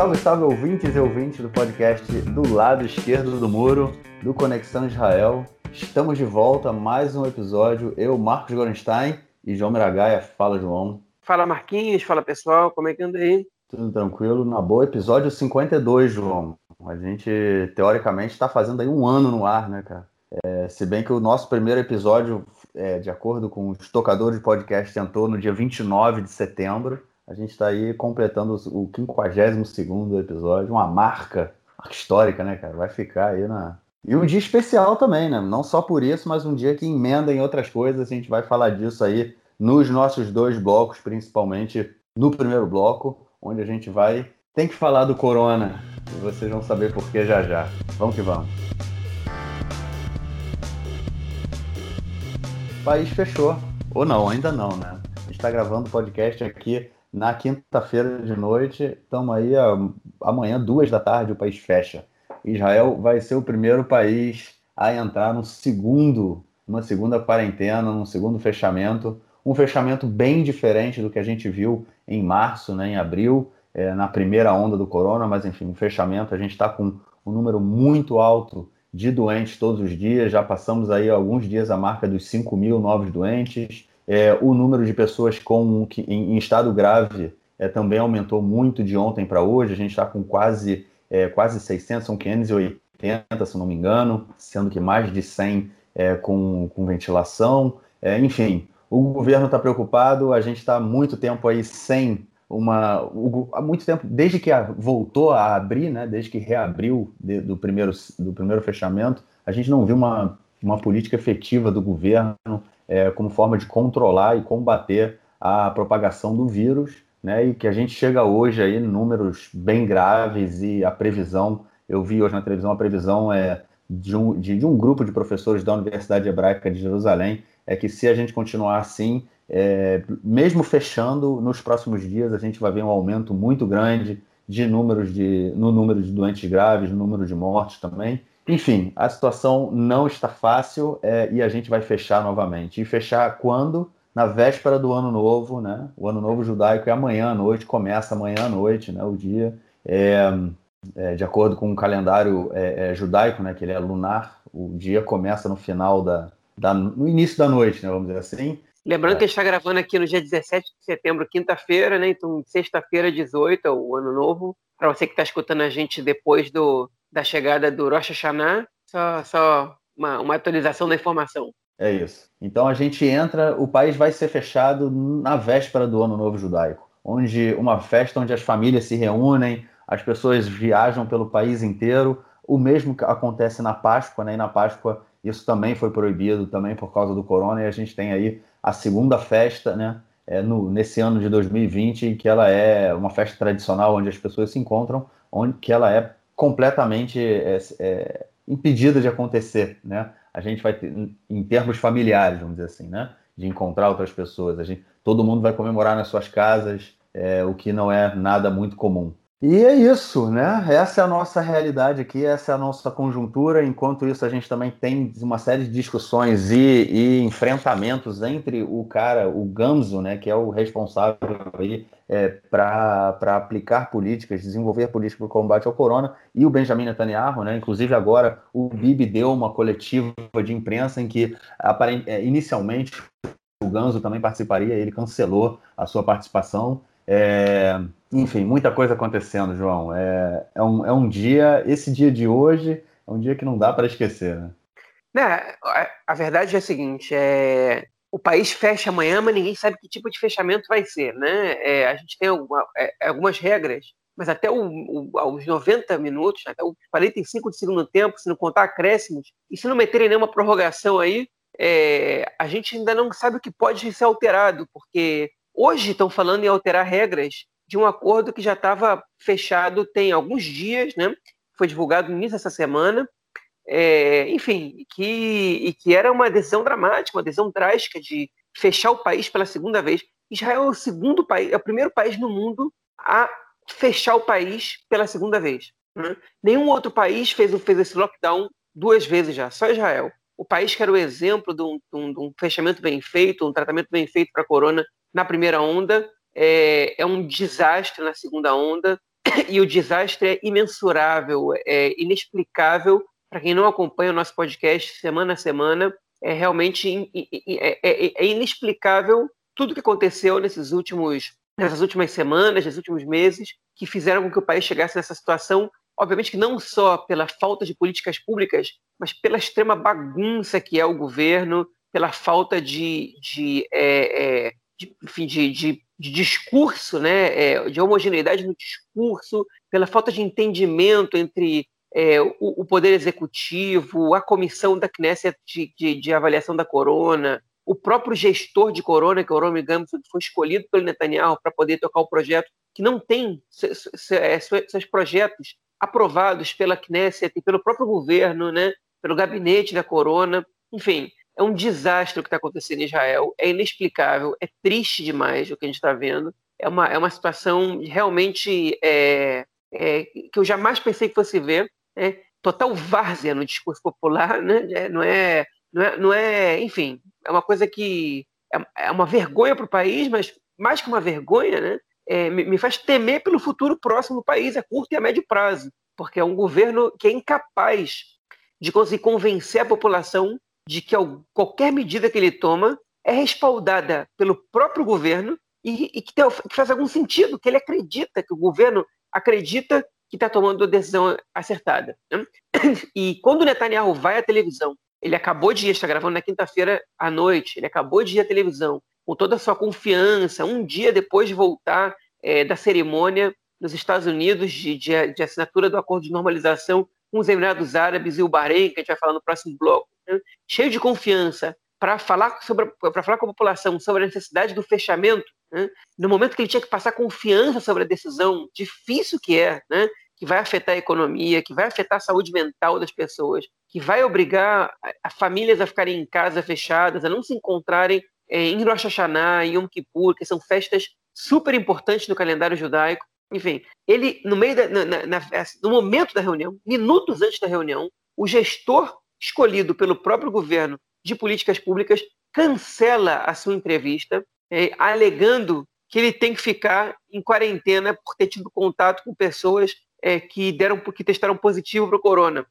Salve, salve ouvintes e ouvintes do podcast do lado esquerdo do muro, do Conexão Israel. Estamos de volta, mais um episódio. Eu, Marcos Gorenstein e João Miragaia. Fala, João. Fala, Marquinhos. Fala, pessoal. Como é que anda aí? Tudo tranquilo, na boa. Episódio 52, João. A gente, teoricamente, está fazendo aí um ano no ar, né, cara? É, se bem que o nosso primeiro episódio, é, de acordo com os tocadores de podcast, entrou no dia 29 de setembro. A gente está aí completando o 52 episódio, uma marca histórica, né, cara? Vai ficar aí na. E um dia especial também, né? Não só por isso, mas um dia que emenda em outras coisas. A gente vai falar disso aí nos nossos dois blocos, principalmente no primeiro bloco, onde a gente vai. Tem que falar do Corona. E vocês vão saber por que já já. Vamos que vamos. O país fechou. Ou não, ainda não, né? A gente está gravando o podcast aqui na quinta-feira de noite. Estamos aí amanhã, duas da tarde, o país fecha. Israel vai ser o primeiro país a entrar no segundo, uma segunda quarentena, num segundo fechamento. Um fechamento bem diferente do que a gente viu em março, né, em abril, é, na primeira onda do corona, mas enfim, um fechamento. A gente está com um número muito alto de doentes todos os dias. Já passamos aí alguns dias a marca dos 5 mil novos doentes. É, o número de pessoas com, que, em, em estado grave é, também aumentou muito de ontem para hoje. A gente está com quase, é, quase 600, são 580, se não me engano, sendo que mais de 100 é, com, com ventilação. É, enfim, o governo está preocupado, a gente está há muito tempo aí sem uma. há muito tempo, desde que a, voltou a abrir, né, desde que reabriu de, do, primeiro, do primeiro fechamento, a gente não viu uma, uma política efetiva do governo é, como forma de controlar e combater a propagação do vírus, né? E que a gente chega hoje aí números bem graves e a previsão, eu vi hoje na televisão a previsão é de um, de, de um grupo de professores da Universidade Hebraica de Jerusalém é que se a gente continuar assim, é, mesmo fechando, nos próximos dias a gente vai ver um aumento muito grande de números de, no número de doentes graves, no número de mortes também. Enfim, a situação não está fácil é, e a gente vai fechar novamente. E fechar quando? Na véspera do ano novo, né? O ano novo judaico é amanhã à noite, começa amanhã à noite, né? O dia. É, é, de acordo com o calendário é, é, judaico, né? Que ele é lunar, o dia começa no final da, da no início da noite, né? Vamos dizer assim. Lembrando que a gente está gravando aqui no dia 17 de setembro, quinta-feira, né? Então, sexta-feira, 18, é o ano novo. Para você que está escutando a gente depois do, da chegada do Rosh Hashanah, só, só uma, uma atualização da informação. É isso. Então a gente entra, o país vai ser fechado na véspera do Ano Novo Judaico, onde uma festa onde as famílias se reúnem, as pessoas viajam pelo país inteiro. O mesmo acontece na Páscoa, né? E na Páscoa isso também foi proibido, também por causa do corona, e a gente tem aí a segunda festa, né? É no, nesse ano de 2020, que ela é uma festa tradicional onde as pessoas se encontram, onde que ela é completamente é, é, impedida de acontecer, né? A gente vai ter, em termos familiares, vamos dizer assim, né? De encontrar outras pessoas, a gente, todo mundo vai comemorar nas suas casas, é, o que não é nada muito comum. E é isso, né? Essa é a nossa realidade aqui, essa é a nossa conjuntura. Enquanto isso, a gente também tem uma série de discussões e, e enfrentamentos entre o cara, o Gamzo, né, que é o responsável aí é, para aplicar políticas, desenvolver políticas para o combate ao corona, e o Benjamin Netanyahu, né? Inclusive agora o Bibi deu uma coletiva de imprensa em que é, inicialmente o Ganzo também participaria, ele cancelou a sua participação. É, enfim, muita coisa acontecendo, João. É, é, um, é um dia, esse dia de hoje é um dia que não dá para esquecer, né? né? A verdade é a seguinte: é, o país fecha amanhã, mas ninguém sabe que tipo de fechamento vai ser, né? É, a gente tem alguma, é, algumas regras, mas até o, o, aos 90 minutos, até os 45 de segundo tempo, se não contar acréscimos, e se não meterem nenhuma prorrogação aí, é, a gente ainda não sabe o que pode ser alterado, porque Hoje estão falando em alterar regras de um acordo que já estava fechado tem alguns dias, né? Foi divulgado no início dessa semana. É, enfim, que, e que era uma decisão dramática, uma decisão drástica de fechar o país pela segunda vez. Israel é o segundo país, é o primeiro país no mundo a fechar o país pela segunda vez. Né? Nenhum outro país fez, fez esse lockdown duas vezes já, só Israel. O país que era o exemplo de um, de um, fechamento bem feito, um tratamento bem feito para a corona, na primeira onda, é, é, um desastre na segunda onda. e o desastre é imensurável, é inexplicável. Para quem não acompanha o nosso podcast semana a semana, é realmente é, é, é inexplicável tudo que aconteceu nesses últimos, nessas últimas semanas, nesses últimos meses, que fizeram com que o país chegasse nessa situação. Obviamente que não só pela falta de políticas públicas, mas pela extrema bagunça que é o governo, pela falta de, de, é, é, de, enfim, de, de, de, discurso, né, é, de homogeneidade no discurso, pela falta de entendimento entre é, o, o, Poder Executivo, a comissão da Knesset de, avaliação da corona, o próprio gestor de corona, que é o Romy que foi escolhido pelo Netanyahu para poder tocar o projeto, que não tem é, seus projetos aprovados pela Knesset e pelo próprio governo, né, pelo gabinete da corona. Enfim, é um desastre o que está acontecendo em Israel, é inexplicável, é triste demais o que a gente está vendo. É uma, é uma situação realmente é, é, que eu jamais pensei que fosse ver. Né? Total várzea no discurso popular, né? É, não, é, não, é, não é, enfim, é uma coisa que é, é uma vergonha para o país, mas mais que uma vergonha, né? É, me, faz temer pelo futuro próximo do país, a curto e a médio prazo, porque é um governo que é incapaz de conseguir convencer a população de que qualquer medida que ele toma é respaldada pelo próprio governo e, e que, tem, que, faz algum sentido, que ele acredita, que o governo acredita que está tomando a decisão acertada. Né? E quando o Netanyahu vai à televisão, ele acabou de ir, está gravando na quinta-feira à noite, ele acabou de ir à televisão com toda a sua confiança, um dia depois de voltar é, da cerimônia nos Estados Unidos de, de, de assinatura do acordo de normalização com os Emirados Árabes e o Bahrein, que a gente vai falar no próximo bloco né, cheio de confiança para falar, sobre, falar com a população sobre a necessidade do fechamento, né, no momento que ele tinha que passar confiança sobre a decisão difícil que é, né, que vai afetar a economia, que vai afetar a saúde mental das pessoas, que vai obrigar a, famílias a ficarem em casa fechadas, a não se encontrarem é, em Rosh Hashanah, Yom Kippur, que são festas super importantes no calendário judaico. Enfim, ele, no meio da, na, na, no momento da reunião, minutos antes da reunião, o gestor escolhido pelo próprio governo de políticas públicas, cancela a sua entrevista, é, alegando que ele tem que ficar em quarentena por ter tido contato com pessoas é, que deram que testaram positivo para o corona.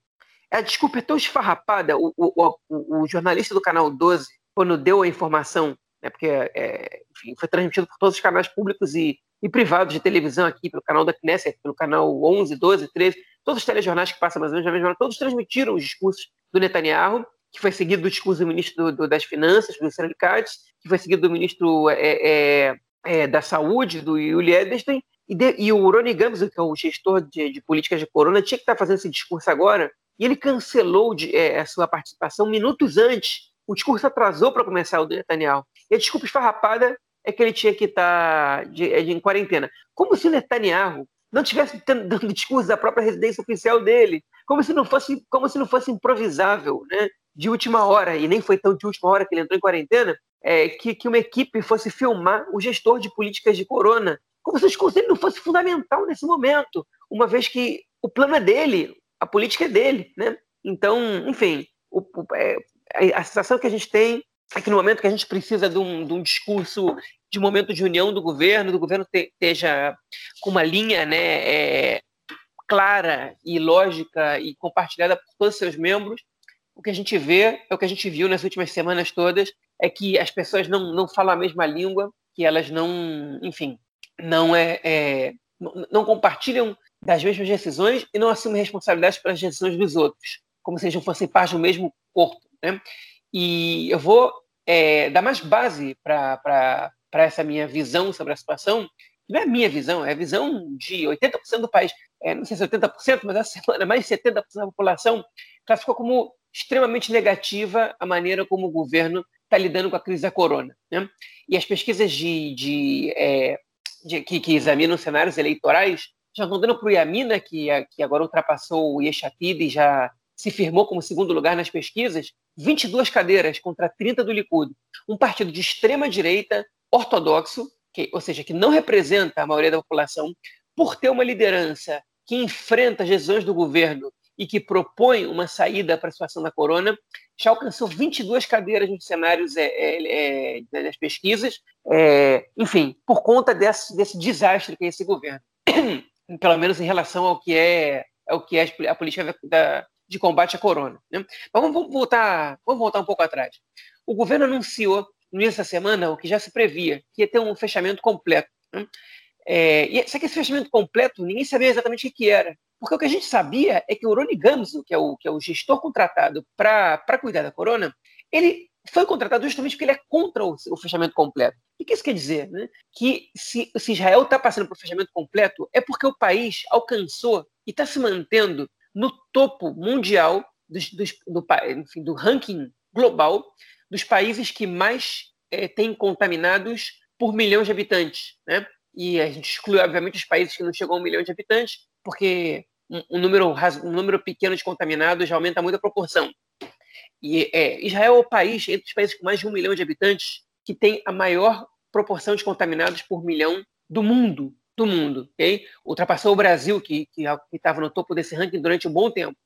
A desculpa é tão esfarrapada. O, o, o, o, jornalista do canal 12, quando deu a informação, né, porque é, enfim, foi transmitido por todos os canais públicos e, e privados de televisão aqui, pelo canal da Knesset, pelo canal 11, 12, 13, todos os telejornais que passam mais ou menos na mesma hora, todos transmitiram os discursos do Netanyahu, que foi seguido do discurso do ministro do, do, das Finanças, do Katz, que foi seguido do ministro é, é, é, da Saúde, do Yuli Edelstein, e, de, e o Rony Gams, que é o gestor de, de, políticas de corona, tinha que estar fazendo esse discurso agora, e ele cancelou de, é, a sua participação minutos antes. O discurso atrasou para começar o do Netanyahu. E a desculpa esfarrapada é que ele tinha que estar de, de, em quarentena. Como se o Netanyahu não tivesse dando discurso da própria residência oficial dele, como se não fosse, como se não fosse improvisável, né? De última hora e nem foi tão de última hora que ele entrou em quarentena, é, que, que uma equipe fosse filmar o gestor de políticas de corona, como se o discurso não fosse fundamental nesse momento, uma vez que o plano é dele, a política é dele, né? Então, enfim, o, o, é, a sensação que a gente tem é que no momento que a gente precisa de um, de um discurso de momento de união do governo, do governo te, esteja com uma linha né, é, clara e lógica e compartilhada por todos os seus membros, o que a gente vê, é o que a gente viu nas últimas semanas todas, é que as pessoas não, não falam a mesma língua, que elas não, enfim, não é, é não compartilham das mesmas decisões e não assumem responsabilidade pelas decisões dos outros, como se eles fossem parte do mesmo corpo. Né? E eu vou é, dar mais base para essa minha visão sobre a situação. Não é a minha visão, é a visão de 80% do país. É, não sei se é 80%, mas essa semana mais de 70% da população classificou como extremamente negativa a maneira como o governo está lidando com a crise da corona. Né? E as pesquisas de, de, é, de que, que, examinam cenários eleitorais já estão dando para o Yamina, que, que agora ultrapassou o Yeshatid e já se firmou como segundo lugar nas pesquisas, 22 cadeiras contra 30 do Likud. Um partido de extrema direita, ortodoxo, que, ou seja, que não representa a maioria da população, por ter uma liderança que enfrenta as decisões do governo e que propõe uma saída para a situação da corona, já alcançou 22 cadeiras nos cenários é, é, é, das pesquisas, é, enfim, por conta desse, desse desastre que é esse governo. pelo menos em relação ao que é, ao que é a política da, de combate à corona. Né? Mas vamos, vamos, voltar, vamos voltar um pouco atrás. O governo anunciou nessa semana o que já se previa, que ia ter um fechamento completo. Né? É, e, só que esse fechamento completo, ninguém sabia exatamente o que era. Porque o que a gente sabia é que o Rony Gamzo, que é o, que é o gestor contratado para cuidar da corona, ele foi contratado justamente porque ele é contra o, o fechamento completo. O que isso quer dizer? Né? Que se, se Israel está passando por fechamento completo, é porque o país alcançou e está se mantendo no topo mundial dos, dos, do, enfim, do ranking global dos países que mais é, têm contaminados por milhão de habitantes. Né? E a gente exclui, obviamente, os países que não chegam a um milhão de habitantes, porque um, um número, um número pequeno de contaminados já aumenta muito a proporção. E é, Israel é o país, entre os países com mais de um milhão de habitantes, que tem a maior proporção de contaminados por milhão do mundo. Do mundo, ok? Ultrapassou o Brasil, que estava no topo desse ranking durante um bom tempo.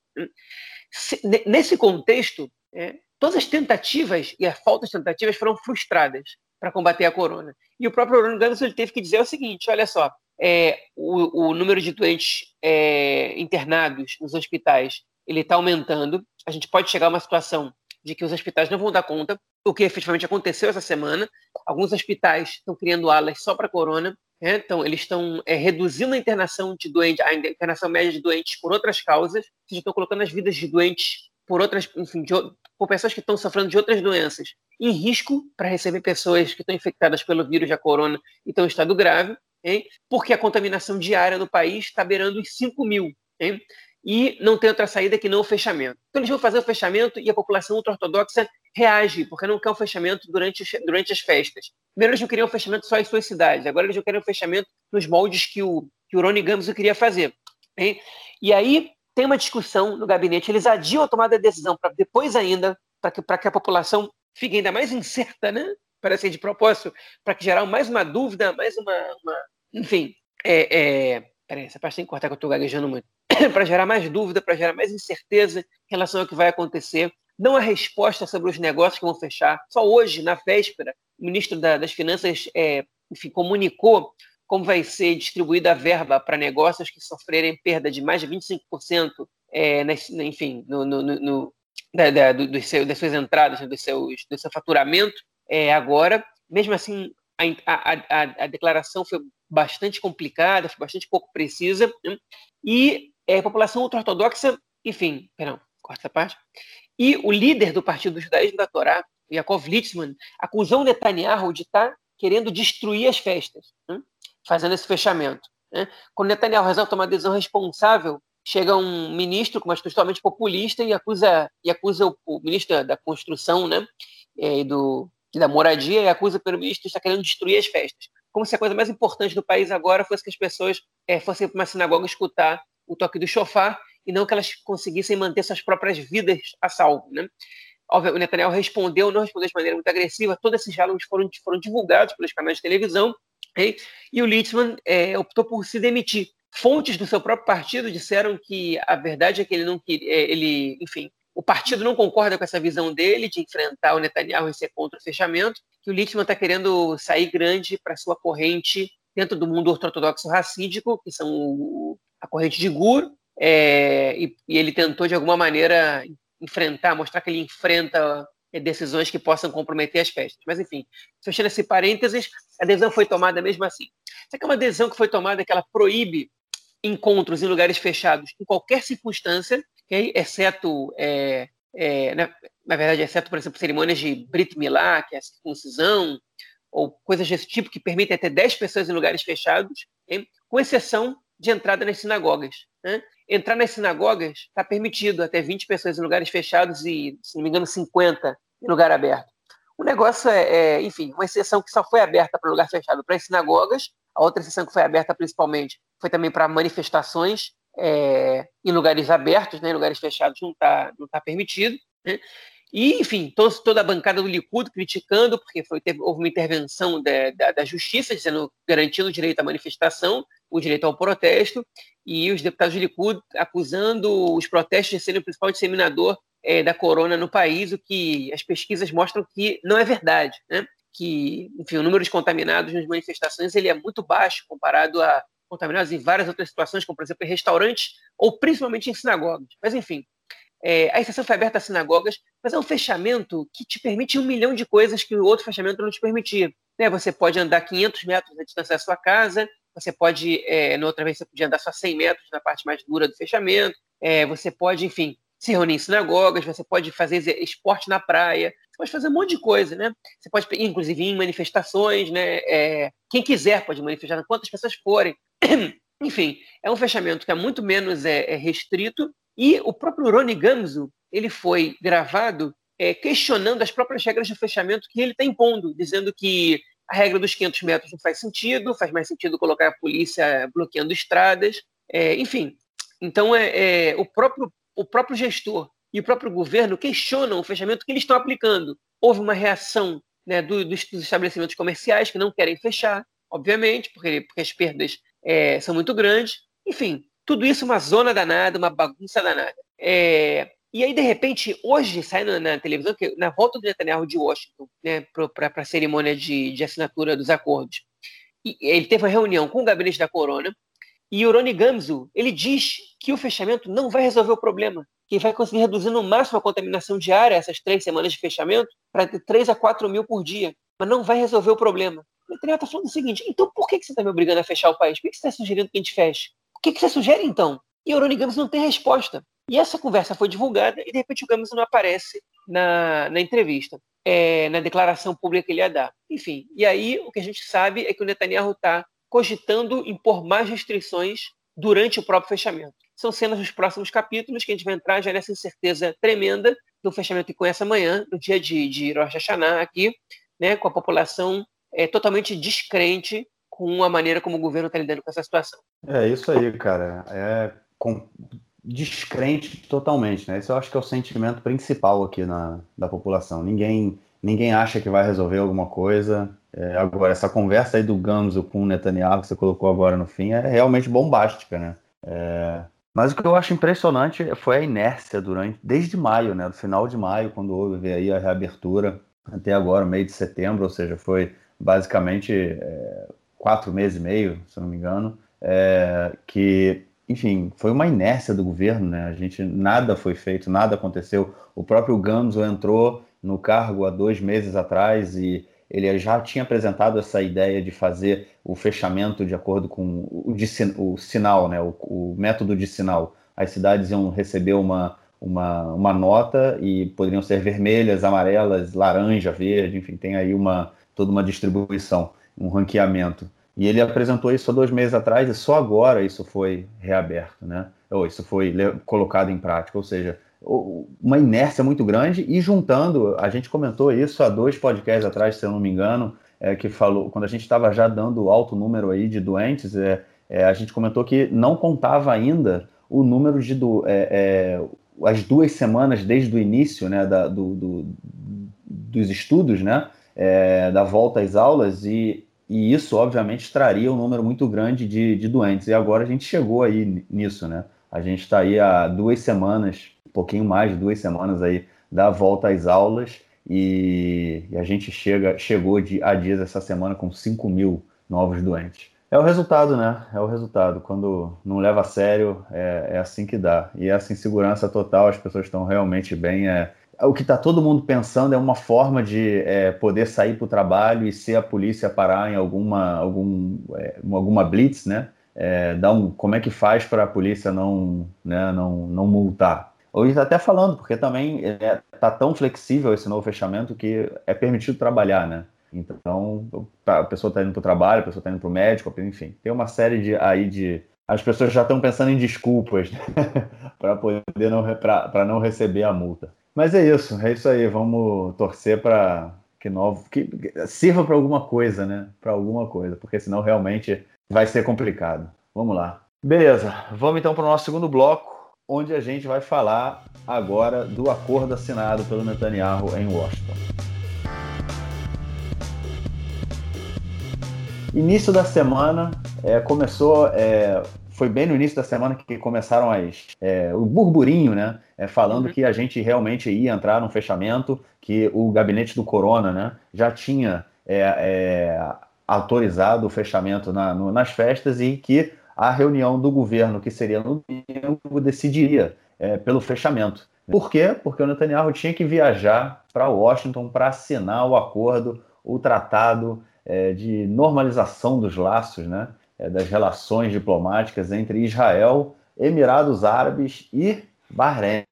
Se, nesse contexto, é, todas as tentativas e a falta de tentativas foram frustradas para combater a corona. E o próprio Ron ele teve que dizer o seguinte: olha só, é, o, o, número de doentes é, internados nos hospitais ele está aumentando. A gente pode chegar a uma situação de que os hospitais não vão dar conta, o que efetivamente aconteceu essa semana. Alguns hospitais estão criando alas só para corona, né? então eles estão é, reduzindo a internação de doentes, a internação média de doentes por outras causas, seja, estão colocando as vidas de doentes por outras, enfim, de, por pessoas que estão sofrendo de outras doenças em risco para receber pessoas que estão infectadas pelo vírus da corona e estão em estado grave, hein? porque a contaminação diária no país está beirando os 5 mil. Hein? E não tem outra saída que não o fechamento. Então eles vão fazer o fechamento e a população ultra-ortodoxa reage, porque não quer um fechamento durante, durante as festas. Primeiro eles não queriam um fechamento só em suas cidades, agora eles não querem um fechamento nos moldes que o, que o Rony Gamzo queria fazer. Hein? E aí tem uma discussão no gabinete, eles adiam a tomada de decisão para depois ainda, para que, que a população fique ainda mais incerta, né? Parece de propósito, para que gerar mais uma dúvida, mais uma. uma... Enfim, é, é... Peraí, essa parte tem que cortar que eu estou gaguejando muito. para gerar mais dúvida, para gerar mais incerteza em relação ao que vai acontecer. Não há resposta sobre os negócios que vão fechar. Só hoje, na véspera, o ministro da, das Finanças é, enfim, comunicou como vai ser distribuída a verba para negócios que sofrerem perda de mais de 25%, é, nas, enfim, no, no, no da, da, do, do seu, das suas entradas, do, seus, do seu faturamento. É, agora, mesmo assim, a, a, a, declaração foi bastante complicada, foi bastante pouco precisa, e é, a população ultra-ortodoxa, enfim, perdão, corta essa parte, e o líder do Partido do Judaísmo da Torá, Yaakov Litzman, acusou Netanyahu de estar tá querendo destruir as festas, né? fazendo esse fechamento. Né? Quando Netanyahu resolve tomar decisão responsável, chega um ministro com uma atitude totalmente populista e acusa, e acusa o, o ministro da, Construção né? É, e, do, e da Moradia e acusa o primeiro-ministro de estar querendo destruir as festas. Como se a coisa mais importante do país agora fosse que as pessoas é, fossem para uma sinagoga escutar o toque do chofar e não que elas conseguissem manter suas próprias vidas a salvo. Né? O Netanyahu respondeu, não respondeu de maneira muito agressiva, todos esses diálogos foram, foram divulgados pelos canais de televisão, okay? e o Litzman é, optou por se demitir. Fontes do seu próprio partido disseram que a verdade é que ele não queria, é, ele, enfim, o partido não concorda com essa visão dele de enfrentar o Netanyahu e ser contra o fechamento, que o Litzman está querendo sair grande para sua corrente dentro do mundo ortodoxo racídico, que são o, a corrente de Gur, é, e, e, ele tentou de alguma maneira enfrentar, mostrar que ele enfrenta é, decisões que possam comprometer as festas. Mas enfim, fechando esse parênteses, a decisão foi tomada mesmo assim. Isso aqui é uma decisão que foi tomada que ela proíbe encontros em lugares fechados em qualquer circunstância, exceto, é, é, na, na, verdade, exceto, por exemplo, cerimônias de Brit Milá, que é a circuncisão, ou coisas desse tipo que permitem até 10 pessoas em lugares fechados, com exceção de entrada nas sinagogas. Né? Entrar nas sinagogas está permitido até 20 pessoas em lugares fechados e, se não me engano, 50 em lugar aberto. O negócio é, é enfim, uma exceção que só foi aberta para lugar fechado para as sinagogas, a outra exceção que foi aberta principalmente foi também para manifestações é, em lugares abertos, né, em lugares fechados não está não tá permitido. Né? E, enfim, toda a bancada do Likud criticando, porque foi, teve, houve uma intervenção da, da, da, justiça, dizendo, garantindo o direito à manifestação, o direito ao protesto, e os deputados do Likud acusando os protestos de serem o principal disseminador é, da corona no país, o que as pesquisas mostram que não é verdade, né? que, enfim, o número de contaminados nas manifestações ele é muito baixo comparado a, contaminados em várias outras situações, como por exemplo em restaurantes ou principalmente em sinagogas. Mas enfim, é, a exceção foi aberta às sinagogas, mas é um fechamento que te permite um milhão de coisas que o outro fechamento não te permitia. Né? Você pode andar 500 metros na distância da sua casa, você pode, é, na outra vez, você podia andar só 100 metros na parte mais dura do fechamento, é, você pode, enfim, se reunir em sinagogas, você pode fazer esporte na praia, você pode fazer um monte de coisa, né? Você pode, inclusive, ir em manifestações, né? É, quem quiser pode manifestar, quantas pessoas forem. Enfim, é um fechamento que é muito menos é, é restrito e o próprio Rony Gamzo, ele foi gravado é, questionando as próprias regras de fechamento que ele está impondo, dizendo que a regra dos 500 metros não faz sentido, faz mais sentido colocar a polícia bloqueando estradas, é, enfim. Então, é, é, o, próprio, o próprio gestor e o próprio governo questionam o fechamento que eles estão aplicando. Houve uma reação né, do, dos, estabelecimentos comerciais que não querem fechar, obviamente, porque, porque as perdas é, são muito grandes. Enfim, tudo isso uma zona danada, uma bagunça danada. É, e aí, de repente, hoje sai na, na, televisão que na volta do Netanyahu de Washington, né, para a cerimônia de, de, assinatura dos acordos, e ele teve uma reunião com o gabinete da Corona, e o Rony Gamzu, ele diz que o fechamento não vai resolver o problema, que vai conseguir reduzir no máximo a contaminação diária, essas três semanas de fechamento, para 3 a 4 mil por dia, mas não vai resolver o problema. O Netanyahu está falando o seguinte, então por que, que você está me obrigando a fechar o país? Por que, que você está sugerindo que a gente feche? que, que você sugere então? E o Rony Gamos não tem resposta. E essa conversa foi divulgada e de repente o Gamos não aparece na, na entrevista, é, na declaração pública que ele ia dar. Enfim, e aí o que a gente sabe é que o Netanyahu está cogitando impor mais restrições durante o próprio fechamento. São cenas dos próximos capítulos que a gente vai entrar já nessa incerteza tremenda do fechamento que conhece amanhã, no dia de, de Rosh Hashanah aqui, né, com a população é, totalmente descrente com a maneira como o governo está lidando com essa situação. É isso aí, cara. É com... descrente totalmente, né? Esse eu acho que é o sentimento principal aqui na, da população. Ninguém, ninguém acha que vai resolver alguma coisa. É, agora, essa conversa aí do Gamzo com o Netanyahu que você colocou agora no fim é realmente bombástica, né? É... Mas o que eu acho impressionante foi a inércia durante, desde maio, né? Do final de maio, quando houve aí a reabertura, até agora, meio de setembro, ou seja, foi basicamente é, quatro meses e meio, se não me engano, é, que, enfim, foi uma inércia do governo, né? A gente nada foi feito, nada aconteceu. O próprio Gamzo entrou no cargo há dois meses atrás e ele já tinha apresentado essa ideia de fazer o fechamento de acordo com o, de, o sinal, né? O, o, método de sinal. As cidades iam receber uma, uma, uma nota e poderiam ser vermelhas, amarelas, laranja, verde, enfim, tem aí uma toda uma distribuição um ranqueamento. E ele apresentou isso há dois meses atrás e só agora isso foi reaberto, né? Ou isso foi colocado em prática, ou seja, uma inércia muito grande e juntando, a gente comentou isso há dois podcasts atrás, se eu não me engano, é, que falou, quando a gente estava já dando alto número aí de doentes, é, é, a gente comentou que não contava ainda o número de do, é, é, as duas semanas desde o início, né, da, do, do, dos estudos, né, é, da volta às aulas e, e isso, obviamente, traria um número muito grande de, de doentes. E agora a gente chegou aí nisso, né? A gente está aí há duas semanas, um pouquinho mais de duas semanas aí da volta às aulas e, e a gente chega, chegou de, a dias essa semana com 5 mil novos doentes. É o resultado, né? É o resultado. Quando não leva a sério, é, é assim que dá. E essa insegurança total, as pessoas estão realmente bem. É, o que está todo mundo pensando é uma forma de é, poder sair para o trabalho e se a polícia parar em alguma, algum, é, alguma blitz, né? É, dá um, como é que faz para a polícia não, né, não, não multar? Ou está até falando, porque também está é, tá tão flexível esse novo fechamento que é permitido trabalhar, né? Então, a pessoa está indo para o trabalho, a pessoa está indo para o médico, enfim, tem uma série de aí de as pessoas já estão pensando em desculpas né? para poder não para não receber a multa. Mas é isso, é isso aí. Vamos torcer para que novo que sirva para alguma coisa, né? Para alguma coisa, porque senão realmente vai ser complicado. Vamos lá. Beleza, vamos então para o nosso segundo bloco, onde a gente vai falar agora do acordo assinado pelo Netanyahu em Washington. Início da semana é, começou é, foi bem no início da semana que começaram as, é, o burburinho, né? É, falando uhum. que a gente realmente ia entrar num fechamento, que o gabinete do Corona, né? Já tinha é, é autorizado o fechamento na, no, nas festas e que a reunião do governo, que seria no domingo, decidiria é, pelo fechamento. Por quê? Porque o Netanyahu tinha que viajar para Washington para assinar o acordo, o tratado é, de normalização dos laços, né, é, das relações diplomáticas entre Israel, Emirados Árabes e Bahrein.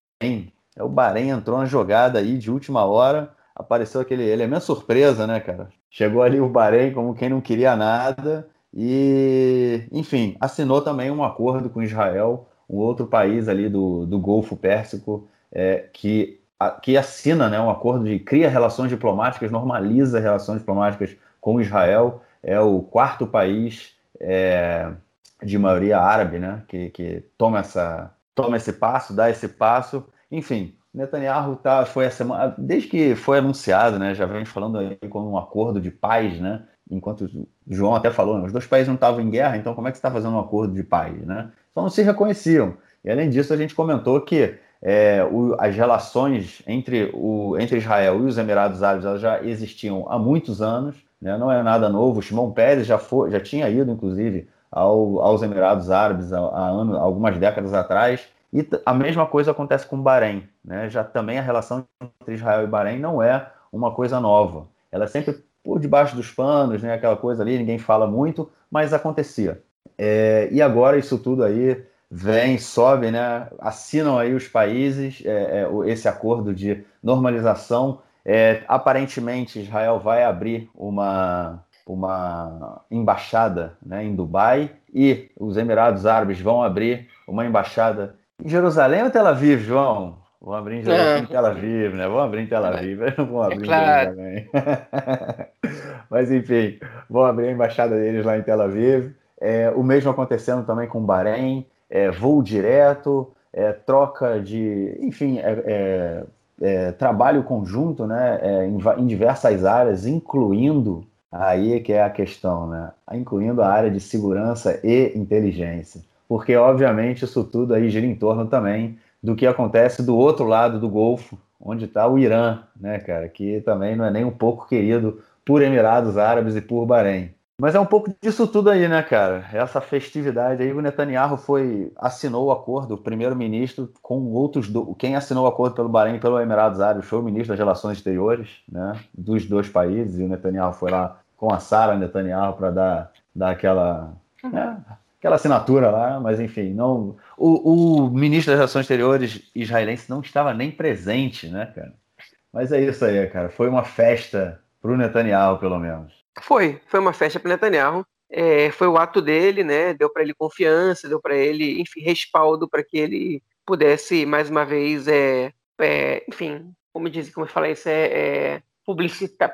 É, o Bahrein entrou na jogada aí de última hora, apareceu aquele elemento surpresa, né, cara? Chegou ali o Bahrein como quem não queria nada e, enfim, assinou também um acordo com Israel, um outro país ali do, do Golfo Pérsico, é, que, que assina né, um acordo de cria relações diplomáticas, normaliza relações diplomáticas com Israel, é o quarto país é, de maioria árabe né, que, que toma, essa, toma esse passo, dá esse passo. Enfim, Netanyahu tá, foi a semana, desde que foi anunciado, né, já vem falando aí como um acordo de paz, né, enquanto o João até falou, né, os dois países não estavam em guerra, então como é que você está fazendo um acordo de paz, né? Só não se reconheciam. E além disso, a gente comentou que é, o, as relações entre, o, entre Israel e os Emirados Árabes já existiam há muitos anos, né? não é nada novo. O Shimon Peres já, foi, já tinha ido, inclusive, ao, aos Emirados Árabes há, há anos, algumas décadas atrás. E a mesma coisa acontece com o Bahrein. Né? Já também a relação entre Israel e Bahrein não é uma coisa nova. Ela é sempre por debaixo dos panos, né? aquela coisa ali, ninguém fala muito, mas acontecia. É, e agora isso tudo aí vem, sobe, né? assinam aí os países é, é, esse acordo de normalização. É, aparentemente, Israel vai abrir uma, uma embaixada né, em Dubai e os Emirados Árabes vão abrir uma embaixada em Jerusalém ou Tel Aviv, João? Vão abrir em Jerusalém, é. em Tel Aviv, né? Vão abrir em Tel Aviv, não vão abrir é claro. em Jerusalém. Mas enfim, vão abrir a embaixada deles lá em Tel Aviv. É, o mesmo acontecendo também com o Bahrein, é, voo direto, é, troca de, enfim, é, é, é, trabalho conjunto, né, em, em, diversas áreas, incluindo aí que é a questão, né, incluindo a área de segurança e inteligência, porque obviamente isso tudo aí gira em torno também do que acontece do outro lado do Golfo, onde está o Irã, né, cara, que também não é nem um pouco querido por Emirados Árabes e por Bahrein. Mas é um pouco disso tudo aí, né, cara? Essa festividade aí, o Netanyahu foi assinou o acordo, o primeiro-ministro com outros do... quem assinou o acordo pelo Bahrein e pelo Emirados Árabes foi o ministro das Relações Exteriores, né, dos dois países, e o Netanyahu foi lá com a Sara Netanyahu para dar, dar aquela né, aquela assinatura lá, mas enfim, não o, o ministro das Relações Exteriores israelense não estava nem presente, né, cara? Mas é isso aí, cara. Foi uma festa para o Netanyahu, pelo menos. Foi, foi uma festa para Netanyahu. É, foi o ato dele, né? Deu para ele confiança, deu para ele, enfim, respaldo para que ele pudesse mais uma vez, é, é, enfim, como diz, como eu falei, isso é, é publicitar,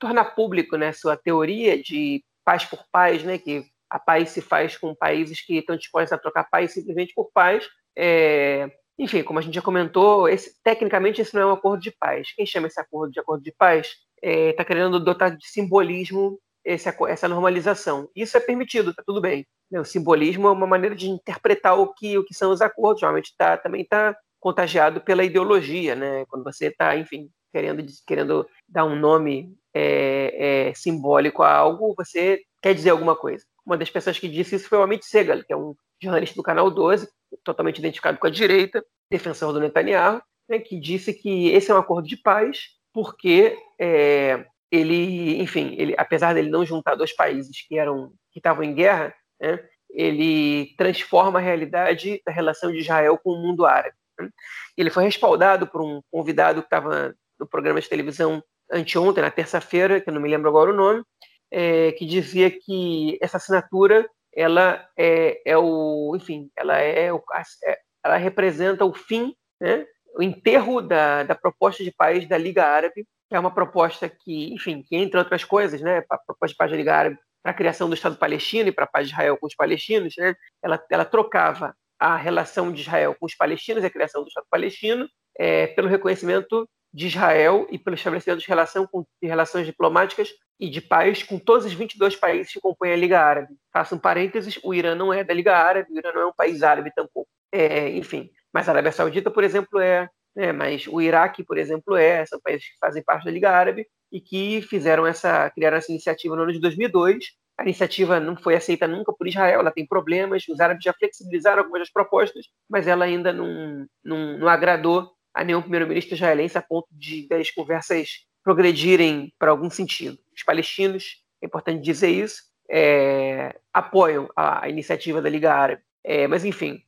tornar público, né, sua teoria de paz por paz, né, que a paz se faz com países que estão dispostos a trocar paz simplesmente por paz. É, enfim, como a gente já comentou, esse, tecnicamente esse não é um acordo de paz. Quem chama esse acordo de acordo de paz está é, tá querendo dotar de simbolismo esse, essa normalização. Isso é permitido, está tudo bem. O simbolismo é uma maneira de interpretar o que, o que são os acordos. Geralmente tá, também está contagiado pela ideologia, né? Quando você está, enfim, querendo, querendo dar um nome é, é, simbólico a algo, você quer dizer alguma coisa. Uma das pessoas que disse isso foi o Amit Segal, que é um jornalista do Canal 12, totalmente identificado com a direita, defensor do Netanyahu, né, que disse que esse é um acordo de paz porque é, ele, enfim, ele, apesar dele não juntar dois países que eram que estavam em guerra, né, ele transforma a realidade da relação de Israel com o mundo árabe. Né? Ele foi respaldado por um convidado que estava no programa de televisão anteontem, na terça-feira, que eu não me lembro agora o nome, é, que dizia que essa assinatura ela é, é o, enfim, ela é, é ela representa o fim, né, o enterro da, da proposta de paz da Liga Árabe, que é uma proposta que, enfim, que entre outras coisas, né, a proposta de paz da Liga Árabe para a criação do Estado palestino e para a paz de Israel com os palestinos, né, ela, ela trocava a relação de Israel com os palestinos e a criação do Estado palestino é, pelo reconhecimento de Israel e pelo estabelecimento de, relação com, de relações diplomáticas e de paz com todos os 22 países que compõem a Liga Árabe. Faço um parênteses, o Irã não é da Liga Árabe, o Irã não é um país árabe tampouco. É, enfim, mas a Arábia Saudita, por exemplo, é, né, mas o Iraque, por exemplo, é, são países que fazem parte da Liga Árabe, e que fizeram essa, criaram essa iniciativa no ano de 2002. A iniciativa não foi aceita nunca por Israel, ela tem problemas, os árabes já flexibilizaram algumas das propostas, mas ela ainda não, não, não agradou a nenhum primeiro-ministro israelense a ponto de as conversas progredirem para algum sentido. Os palestinos, é importante dizer isso, é, apoiam a iniciativa da Liga Árabe. É, mas, enfim,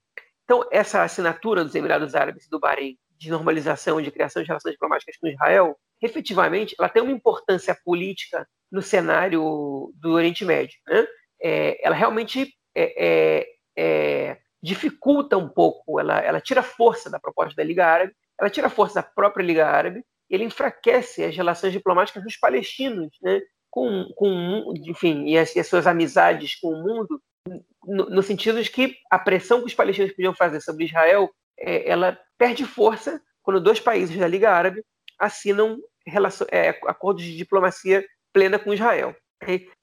então essa assinatura dos Emirados Árabes e do Bahrein de normalização, de criação de relações diplomáticas com Israel, efetivamente, ela tem uma importância política no cenário do Oriente Médio. Né? É, ela realmente é, é, é, dificulta um pouco, ela, ela tira força da proposta da Liga Árabe, ela tira força da própria Liga Árabe, e ele enfraquece as relações diplomáticas dos palestinos, né? com, com enfim, e as, e as suas amizades com o mundo, no, no, sentido de que a pressão que os palestinos podiam fazer sobre Israel, é, ela perde força quando dois países da Liga Árabe assinam relação, é, acordos de diplomacia plena com Israel.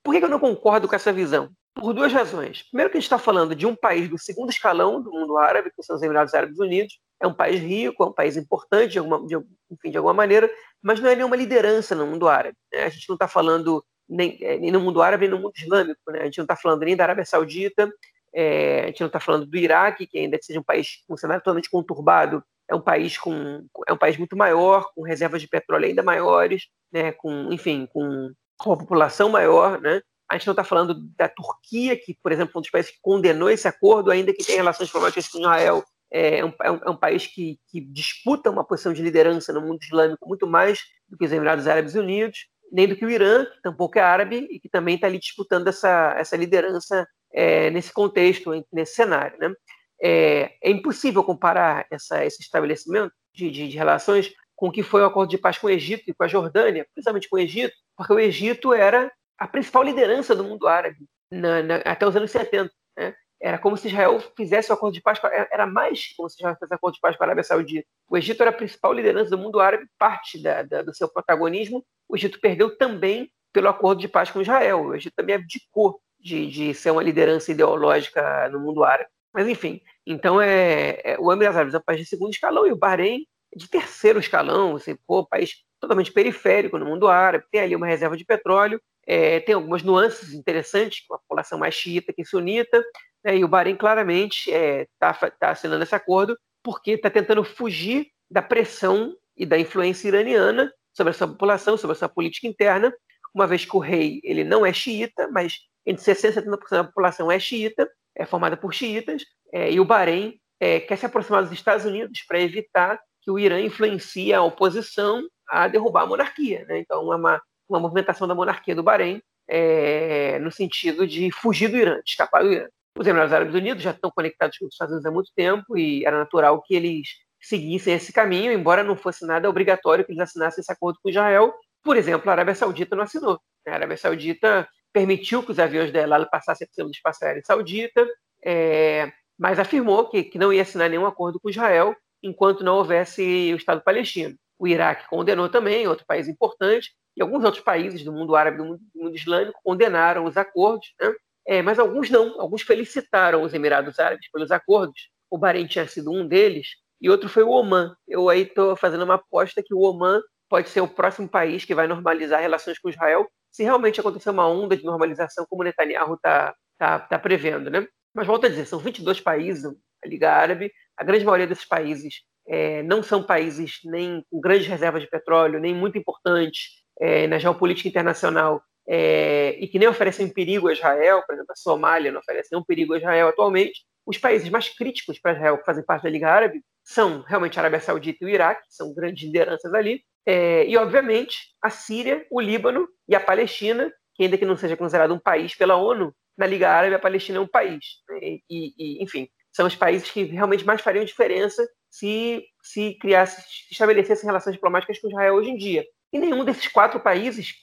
Por que eu não concordo com essa visão? Por duas razões. Primeiro, que a gente está falando de um país do segundo escalão do mundo árabe, que são os Emirados Árabes Unidos. É um país rico, é um país importante, de alguma, de, enfim, de alguma maneira, mas não é nenhuma liderança no mundo árabe. Né? A gente não está falando nem, é, nem, no mundo árabe, nem no mundo islâmico. Né? A gente não está falando nem da Arábia Saudita, é, a gente não está falando do Iraque, que ainda seja um país com um cenário totalmente conturbado, é um país com é um país muito maior, com reservas de petróleo ainda maiores, né, com enfim, com uma população maior, né? A gente não está falando da Turquia, que, por exemplo, foi um dos países que condenou esse acordo, ainda que tenha relações diplomáticas com Israel. É um, é um, é um país que, que, disputa uma posição de liderança no mundo islâmico muito mais do que os Emirados Árabes Unidos, nem do que o Irã, que tampouco é árabe e que também está ali disputando essa, essa liderança é, nesse contexto, nesse cenário. Né? É, é impossível comparar essa, esse estabelecimento de, de, de relações com o que foi o acordo de paz com o Egito e com a Jordânia, principalmente com o Egito, porque o Egito era a principal liderança do mundo árabe na, na, até os anos 70. Né? Era como se Israel fizesse o acordo de paz, era mais como se Israel fizesse o acordo de paz com a Arábia Saudita. O Egito era a principal liderança do mundo árabe, parte da, da, do seu protagonismo. O Egito perdeu também pelo acordo de paz com Israel. O Egito também abdicou de, de ser uma liderança ideológica no mundo árabe. Mas, enfim, então é, é o Emirados Árabes é um país de segundo escalão e o Bahrein é de terceiro escalão, assim, pô, país totalmente periférico no mundo árabe, tem ali uma reserva de petróleo, é, tem algumas nuances interessantes, com a população mais xiita que sunita, né, e o Bahrein claramente está é, tá assinando esse acordo porque está tentando fugir da pressão e da influência iraniana sobre a sua população, sobre a sua política interna, uma vez que o rei ele não é xiita, mas entre 60% e 70% da população é xiita, é formada por xiitas, é, e o Bahrein é, quer se aproximar dos Estados Unidos para evitar que o Irã influencie a oposição a derrubar a monarquia. Né? Então, é uma, uma movimentação da monarquia do Bahrein é, no sentido de fugir do Irã, de escapar do Irã. Os Emirados Árabes Unidos já estão conectados com os Estados Unidos há muito tempo e era natural que eles seguissem esse caminho, embora não fosse nada obrigatório que eles assinassem esse acordo com Israel. Por exemplo, a Arábia Saudita não assinou. A Arábia Saudita permitiu que os aviões da passassem pelo espaço aéreo saudita, é, mas afirmou que, que não ia assinar nenhum acordo com Israel enquanto não houvesse o Estado palestino. O Iraque condenou também, outro país importante, e alguns outros países do mundo árabe, do mundo, do mundo islâmico, condenaram os acordos, né? é, mas alguns não, alguns felicitaram os Emirados Árabes pelos acordos. O Bahrein tinha sido um deles, e outro foi o Oman. Eu aí estou fazendo uma aposta que o Oman pode ser o próximo país que vai normalizar relações com Israel, se realmente acontecer uma onda de normalização como Netanyahu está tá, tá prevendo. Né? Mas volto a dizer, são 22 países, a Liga Árabe, a grande maioria desses países é, não são países nem com grandes reservas de petróleo, nem muito importantes é, na geopolítica internacional é, e que nem oferecem perigo a Israel, por exemplo, a Somália não oferece nenhum perigo a Israel atualmente. Os países mais críticos para Israel que fazem parte da Liga Árabe são realmente a Arábia Saudita e o Iraque, são grandes lideranças ali, é, e obviamente a Síria, o Líbano e a Palestina, que ainda que não seja considerado um país pela ONU, na Liga Árabe a Palestina é um país. Né? E, e, enfim, são os países que realmente mais fariam diferença se, se criasse, se estabelecessem relações diplomáticas com Israel hoje em dia. E nenhum desses quatro países,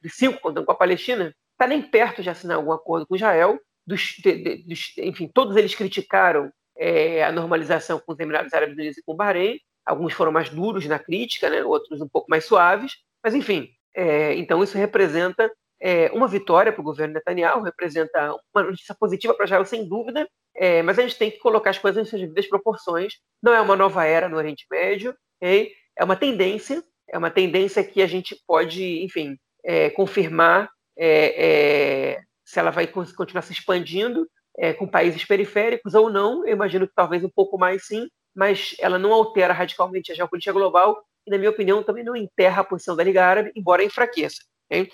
de cinco contando com a Palestina, está nem perto de assinar algum acordo com Israel. Dos, de, dos, enfim, todos eles criticaram é, a normalização com os Emirados Árabes Unidos e com o Bahrein. Alguns foram mais duros na crítica, né? outros um pouco mais suaves. Mas, enfim, é, então isso representa é, uma vitória para o governo Netanyahu, representa uma notícia positiva para Israel, sem dúvida, é, mas a gente tem que colocar as coisas em suas devidas proporções. Não é uma nova era no Oriente Médio, okay? é uma tendência, é uma tendência que a gente pode, enfim, é, confirmar se ela vai continuar se expandindo é, com países periféricos ou não. Eu imagino que talvez um pouco mais sim, mas ela não altera radicalmente a geopolítica global e, na minha opinião, também não enterra a posição da Liga Árabe, embora enfraqueça. Okay?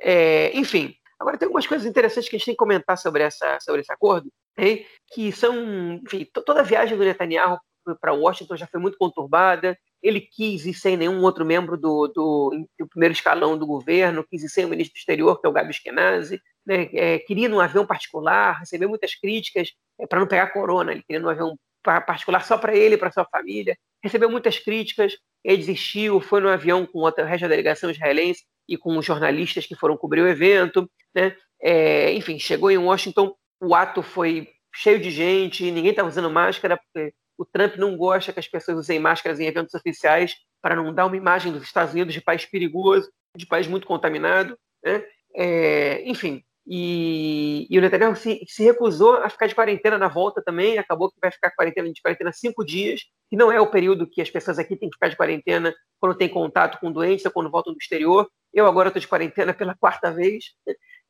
É, enfim, agora tem algumas coisas interessantes que a gente tem que comentar sobre, essa, sobre esse acordo, okay? que são, enfim, toda a viagem do Netanyahu para Washington já foi muito conturbada. Ele quis ir sem nenhum outro membro do, do, do primeiro escalão do governo, quis ir sem o ministro do exterior, que é o Gabi Eskenazi, né? é, queria num avião particular, recebeu muitas críticas é, para não pegar corona, ele queria num avião particular só para ele, para sua família, recebeu muitas críticas, ele desistiu, foi no avião com outra resto da delegação israelense e com os jornalistas que foram cobrir o evento, né? É, enfim, chegou em Washington, o ato foi cheio de gente, ninguém estava usando máscara, porque o Trump não gosta que as pessoas usem máscaras em eventos oficiais para não dar uma imagem dos Estados Unidos de país perigoso, de país muito contaminado, né? É, enfim, e, e, o Netanyahu se, se, recusou a ficar de quarentena na volta também, acabou que vai ficar quarentena, de quarentena cinco dias, que não é o período que as pessoas aqui têm que ficar de quarentena quando tem contato com doentes ou quando voltam do exterior. Eu agora estou de quarentena pela quarta vez.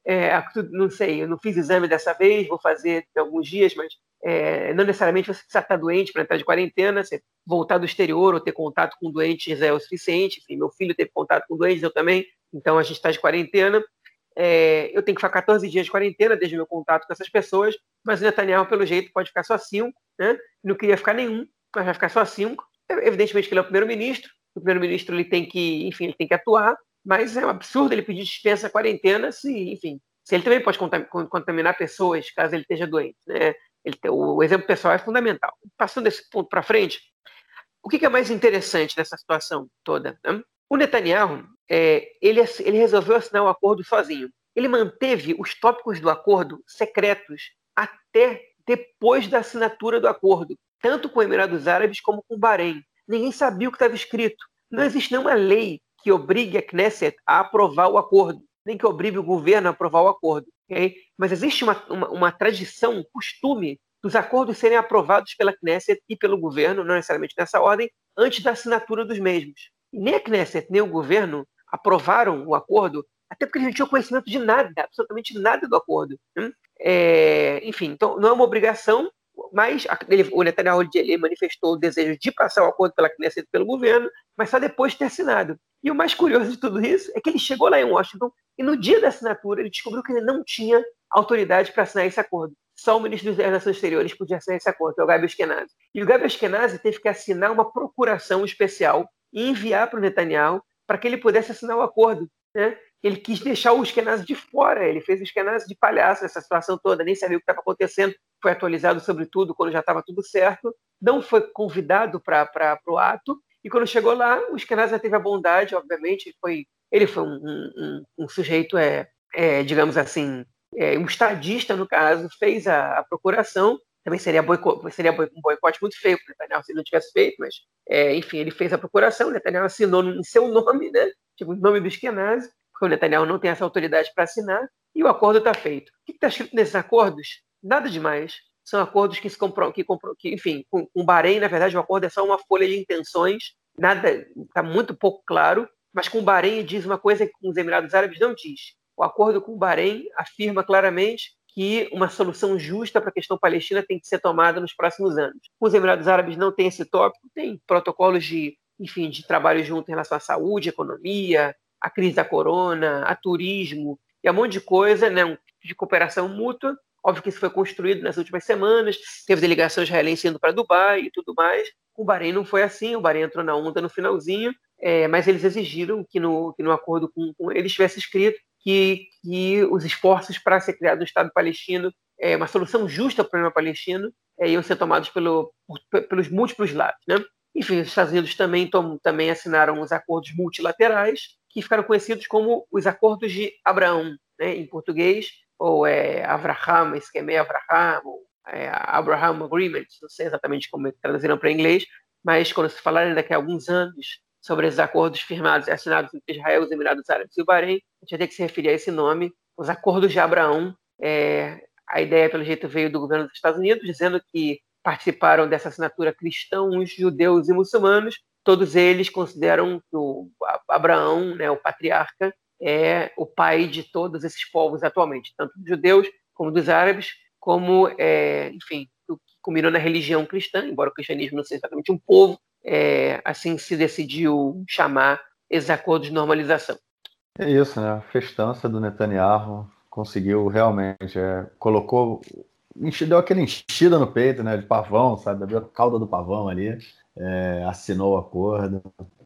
É, não sei, eu não fiz exame dessa vez, vou fazer alguns dias, mas é, não necessariamente você precisa estar doente para entrar de quarentena, você voltar do exterior ou ter contato com doentes é o suficiente. Enfim, meu filho teve contato com doentes, eu também, então a gente está de quarentena. É, eu tenho que ficar 14 dias de quarentena desde o meu contato com essas pessoas, mas o Netanyahu, pelo jeito, pode ficar só cinco, né? Não queria ficar nenhum, mas vai ficar só cinco. Evidentemente que ele é o primeiro-ministro, o primeiro-ministro ele tem que, enfim, ele tem que atuar, mas é um absurdo ele pedir dispensa quarentena se, enfim, se ele também pode contaminar pessoas caso ele esteja doente, né? Ele, o exemplo pessoal é fundamental. Passando desse ponto para frente, o que é mais interessante nessa situação toda? Né? O Netanyahu, é, ele, ele resolveu assinar o acordo sozinho. Ele manteve os tópicos do acordo secretos até depois da assinatura do acordo, tanto com Emirados Árabes como com o Bahrein. Ninguém sabia o que estava escrito. Não existe nenhuma lei que obrigue a Knesset a aprovar o acordo, nem que obrigue o governo a aprovar o acordo. Okay? Mas existe uma, uma, uma tradição, um costume dos acordos serem aprovados pela Knesset e pelo governo, não necessariamente nessa ordem, antes da assinatura dos mesmos nem a Knesset, nem o governo aprovaram o acordo, até porque eles não tinham conhecimento de nada, absolutamente nada do acordo. Né? É, enfim, então não é uma obrigação, mas ele, o Netanyahu ele manifestou o desejo de passar o acordo pela Knesset pelo governo, mas só depois de ter assinado. E o mais curioso de tudo isso é que ele chegou lá em Washington e no dia da assinatura ele descobriu que ele não tinha autoridade para assinar esse acordo. Só o ministro das Relações Exteriores podia assinar esse acordo, é o Gabi Ashkenazi. E o Gabi Ashkenazi teve que assinar uma procuração especial e enviar para o Netanyahu para que ele pudesse assinar o acordo. Né? Ele quis deixar o Eskenazi de fora, ele fez o Eskenazi de palhaço nessa situação toda, nem sabia o que estava acontecendo, foi atualizado sobre tudo quando já estava tudo certo, não foi convidado para o ato, e quando chegou lá, o Eskenazi teve a bondade, obviamente, foi, ele foi um, um, um sujeito, é, é, digamos assim, é, um estadista, no caso, fez a, a procuração, também seria, seria um boicote muito feio para o Netanyahu se ele não tivesse feito, mas, é, enfim, ele fez a procuração, o Netanyahu assinou em seu nome, né? Tipo, em nome do Eskenazi, porque o Netanyahu não tem essa autoridade para assinar, e o acordo está feito. O que está escrito nesses acordos? Nada demais. São acordos que se compram, que, compram, que enfim, com, com o Bahrein, na verdade, o acordo é só uma folha de intenções, nada, está muito pouco claro, mas com o Bahrein diz uma coisa que com os Emirados Árabes não diz. O acordo com o Bahrein afirma claramente que uma solução justa para a questão palestina tem que ser tomada nos próximos anos. Os Emirados Árabes não têm esse tópico, tem protocolos de, enfim, de trabalho junto em relação à saúde, economia, a crise da corona, a turismo e um monte de coisa, né, de cooperação mútua. Óbvio que isso foi construído nas últimas semanas, teve delegação israelense indo para Dubai e tudo mais. O Bahrein não foi assim, o Bahrein entrou na onda no finalzinho, é, mas eles exigiram que no, que no acordo com, com eles tivesse escrito que, que os esforços para ser criado um Estado palestino, é, uma solução justa para o problema palestino, é, iam ser tomados pelo, por, pelos múltiplos lados. Né? Enfim, os Estados Unidos também, tom, também assinaram os acordos multilaterais, que ficaram conhecidos como os Acordos de Abraão, né, em português, ou é, Abraham, esquema Abraham, ou é, Abraham Agreement, não sei exatamente como é traduziram para inglês, mas quando se falarem daqui a alguns anos sobre os acordos firmados e assinados entre Israel, os Emirados Árabes e o Bahrein, a gente vai ter que se referir a esse nome, os Acordos de Abraão. É, a ideia, pelo jeito, veio do governo dos Estados Unidos, dizendo que participaram dessa assinatura cristãos, judeus e muçulmanos, todos eles consideram que o Abraão, né, o patriarca, é o pai de todos esses povos atualmente, tanto dos judeus como dos árabes, como, é, enfim, o que culminou na religião cristã, embora o cristianismo não seja exatamente um povo, é, assim se decidiu chamar esses acordos de normalização. É isso, né? A festança do Netanyahu conseguiu realmente, é, colocou, deu aquele enchida no peito, né? De pavão, sabe? Deu a cauda do pavão ali, é, assinou o acordo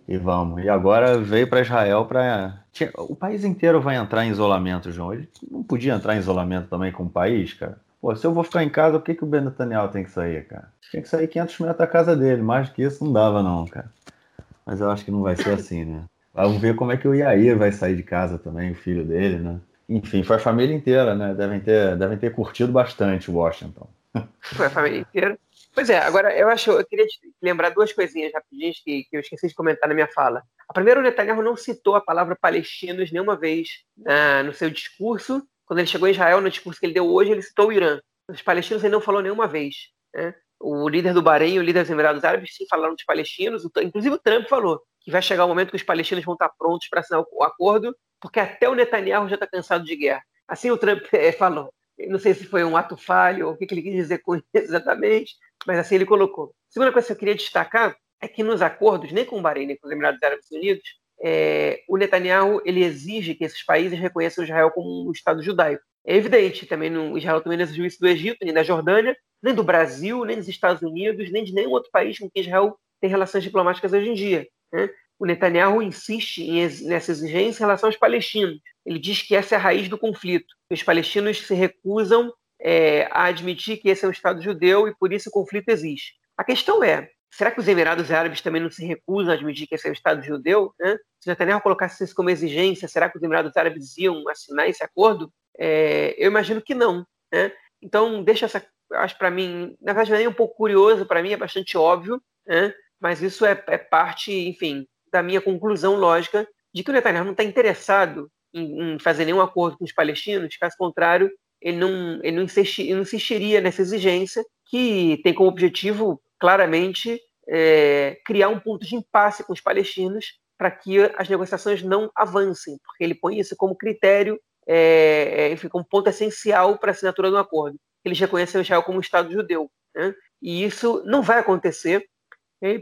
e vamos. E agora veio para Israel para. O país inteiro vai entrar em isolamento, João. Ele não podia entrar em isolamento também com o país, cara. Pô, se eu vou ficar em casa, por que, que o Ben Netanyahu tem que sair, cara? Tem que sair 500 metros da casa dele. Mais que isso não dava, não, cara. Mas eu acho que não vai ser assim, né? Vamos ver como é que o Yair vai sair de casa também, o filho dele, né? Enfim, foi a família inteira, né? Devem ter, devem ter curtido bastante Washington. Foi a família inteira. Pois é, agora eu acho, eu queria lembrar duas coisinhas rapidinhas que, que eu esqueci de comentar na minha fala. A primeira, o Netanyahu não citou a palavra palestinos nenhuma vez na, no seu discurso. Quando ele chegou em Israel, no discurso que ele deu hoje, ele citou o Irã. Os palestinos ele não falou nenhuma vez. Né? O líder do Bahrein o líder dos Emirados Árabes sim falaram dos palestinos. Inclusive o Trump falou que vai chegar o momento que os palestinos vão estar prontos para assinar o acordo, porque até o Netanyahu já está cansado de guerra. Assim o Trump é, falou. Não sei se foi um ato falho ou o que, que ele quis dizer com isso exatamente, mas assim ele colocou. Segunda coisa que eu queria destacar é que nos acordos, nem com o Bahrein, nem com os Emirados Árabes Unidos, é, o Netanyahu ele exige que esses países reconheçam Israel como um Estado judaico. É evidente, também no, Israel também não exigiu isso do Egito, nem da Jordânia, nem do Brasil, nem dos Estados Unidos, nem de nenhum outro país com quem Israel tem relações diplomáticas hoje em dia. Né? O Netanyahu insiste nessa exigência em relação aos palestinos. Ele diz que essa é a raiz do conflito. Os palestinos se recusam é, a admitir que esse é um Estado judeu e por isso o conflito existe. A questão é, será que os Emirados Árabes também não se recusam a admitir que esse é um Estado judeu? Né? Se Netanyahu colocasse isso como exigência, será que os Emirados Árabes iam assinar esse acordo? É, eu imagino que não. Né? Então, deixa essa. Acho para mim, na verdade, é um pouco curioso, para mim é bastante óbvio, né? Mas isso é, é, parte, enfim, da minha conclusão lógica de que o Netanyahu não está interessado em, em, fazer nenhum acordo com os palestinos, caso contrário, ele não, ele não, insisti, insistiria nessa exigência, que tem como objetivo, claramente, é, criar um ponto de impasse com os palestinos para que as negociações não avancem, porque ele põe isso como critério é, é, enfim, como ponto essencial para a assinatura do acordo. Eles reconhecem Israel como um Estado judeu. Né? E isso não vai acontecer?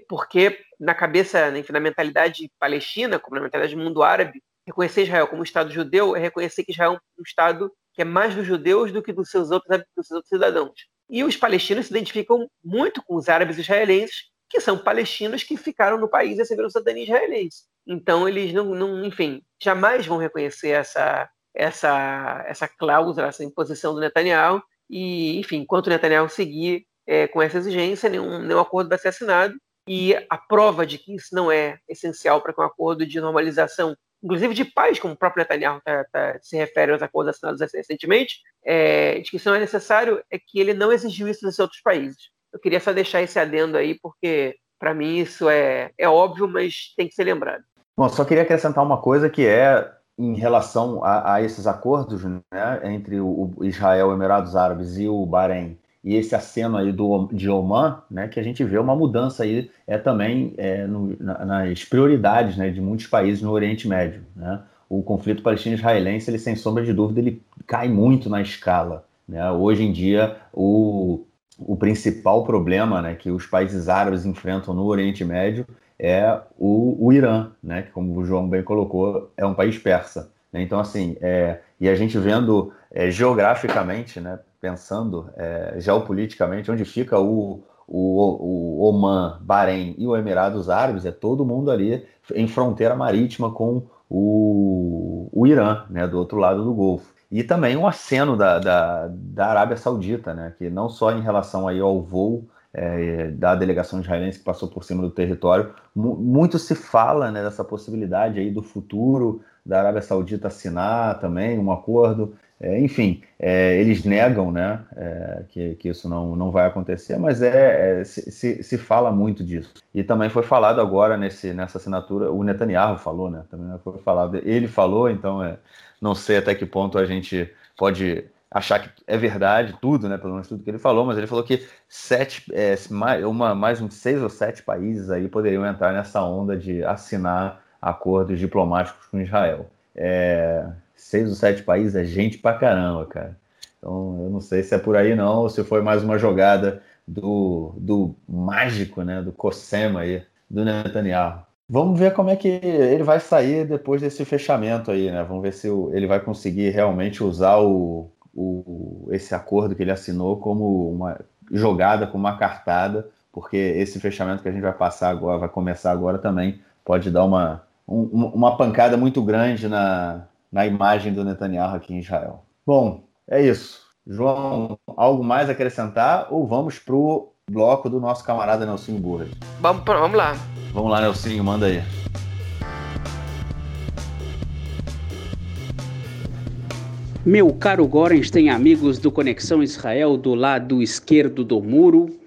Porque na cabeça, enfim, na mentalidade palestina, como na mentalidade do mundo árabe, reconhecer Israel como um Estado judeu é reconhecer que Israel é um Estado que é mais dos judeus do que dos seus outros, dos seus outros cidadãos. E os palestinos se identificam muito com os árabes israelenses, que são palestinos que ficaram no país e receberam cidadania israelense. Então, eles não, não, enfim, jamais vão reconhecer essa, essa, essa cláusula, essa imposição do Netanyahu. E, enfim, enquanto o Netanyahu seguir é, com essa exigência, nenhum, nenhum acordo vai ser assinado. E a prova de que isso não é essencial para que um acordo de normalização, inclusive de paz, como o próprio Netanyahu tá, tá, se refere aos acordos assinados recentemente, é, de que isso não é necessário, é que ele não exigiu isso dos outros países. Eu queria só deixar esse adendo aí, porque para mim isso é, é óbvio, mas tem que ser lembrado. Bom, só queria acrescentar uma coisa que é em relação a, a esses acordos né, entre o, Israel, Emirados Árabes e o Bahrein, e esse aceno aí do, de Oman, né, que a gente vê uma mudança aí é também é, no, na, nas prioridades né, de muitos países no Oriente Médio. Né? O conflito palestino-israelense, ele sem sombra de dúvida, ele cai muito na escala. Né? Hoje em dia, o, o principal problema né, que os países árabes enfrentam no Oriente Médio é o, o Irã, né, que como o João bem colocou, é um país persa. Né? Então, assim, é, e a gente vendo é, geograficamente, né, pensando é, geopoliticamente, onde fica o, o, o Oman, Bahrein e o Emirados Árabes, é todo mundo ali em fronteira marítima com o, o Irã, né, do outro lado do Golfo. E também um aceno da, da, da Arábia Saudita, né, que não só em relação aí ao voo é, da delegação israelense que passou por cima do território. Muito se fala né, dessa possibilidade aí do futuro da Arábia Saudita assinar também um acordo. É, enfim, é, eles negam né, é, que, que isso não, não vai acontecer, mas é, é se, se, fala muito disso. E também foi falado agora nesse, nessa assinatura, o Netanyahu falou, né? Também foi falado, ele falou, então é, não sei até que ponto a gente pode achar que é verdade tudo, né? Pelo menos tudo que ele falou, mas ele falou que sete, é, mais, uma, mais uns seis ou sete países aí poderiam entrar nessa onda de assinar acordos diplomáticos com Israel. É, seis ou sete países é gente pra caramba, cara. Então eu não sei se é por aí não, ou se foi mais uma jogada do, do mágico, né? Do Cossema aí, do Netanyahu. Vamos ver como é que ele vai sair depois desse fechamento aí, né? Vamos ver se ele vai conseguir realmente usar o, o, esse acordo que ele assinou como uma jogada, como uma cartada, porque esse fechamento que a gente vai passar agora, vai começar agora também, pode dar uma, um, uma pancada muito grande na, na imagem do Netanyahu aqui em Israel. Bom, é isso. João, algo mais a acrescentar ou vamos para o bloco do nosso camarada Nelson Burra? Vamos, vamos lá. Vamos lá, Nelsinho, manda aí. Meu caro Gorenstein, amigos do Conexão Israel do lado esquerdo do muro,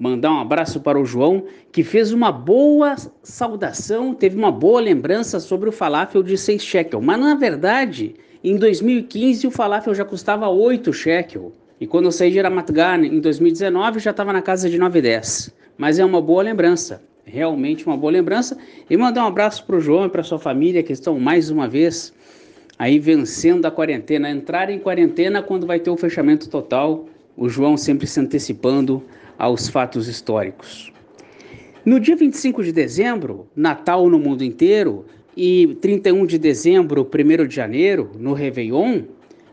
mandar um abraço para o João, que fez uma boa saudação, teve uma boa lembrança sobre o falafel de 6 shekel. Mas na verdade, em 2015 o falafel já custava 8 shekel. E quando eu saí de Ramat Gan em 2019 já estava na casa de 9,10. Mas é uma boa lembrança realmente uma boa lembrança. E mandar um abraço para o João e para sua família que estão mais uma vez aí vencendo a quarentena, entrar em quarentena quando vai ter o fechamento total. O João sempre se antecipando aos fatos históricos. No dia 25 de dezembro, Natal no mundo inteiro, e 31 de dezembro, 1 de janeiro, no Réveillon,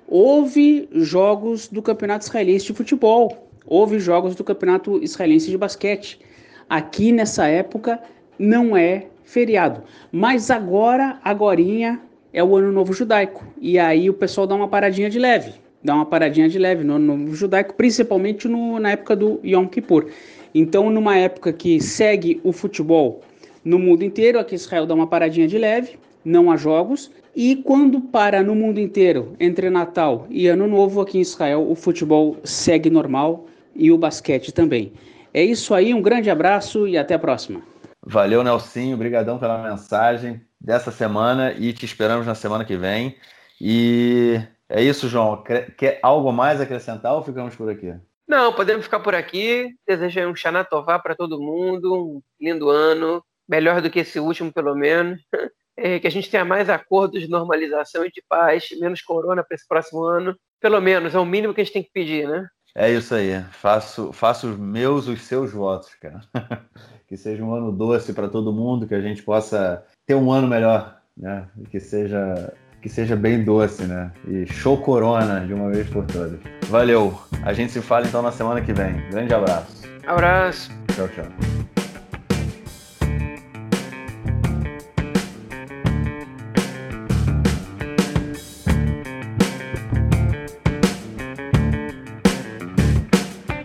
houve jogos do Campeonato Israelense de Futebol, houve jogos do Campeonato Israelense de Basquete. Aqui nessa época não é feriado. Mas agora, agorinha, é o Ano Novo Judaico. E aí o pessoal dá uma paradinha de leve. Dá uma paradinha de leve no Novo Judaico, principalmente no, na época do Yom Kippur. Então, numa época que segue o futebol no mundo inteiro, aqui Israel dá uma paradinha de leve, não há jogos. E quando para no mundo inteiro, entre Natal e Ano Novo, aqui em Israel, o futebol segue normal e o basquete também. É isso aí, um grande abraço e até a próxima. Valeu, Nelsinho, obrigadão pela mensagem dessa semana e te esperamos na semana que vem. E é isso, João. Quer algo mais acrescentar ou ficamos por aqui? Não, podemos ficar por aqui. Desejo um Shana Tová para todo mundo, um lindo ano, melhor do que esse último, pelo menos. É, que a gente tenha mais acordos de normalização e de paz, menos corona para esse próximo ano. Pelo menos, é o mínimo que a gente tem que pedir, né? É isso aí. Faço, faço os meus, os seus votos, cara. que seja um ano doce para todo mundo, que a gente possa ter um ano melhor, né? Que seja que seja bem doce, né? E show corona de uma vez por todas. Valeu. A gente se fala então na semana que vem. Grande abraço. Abraço. Tchau, tchau.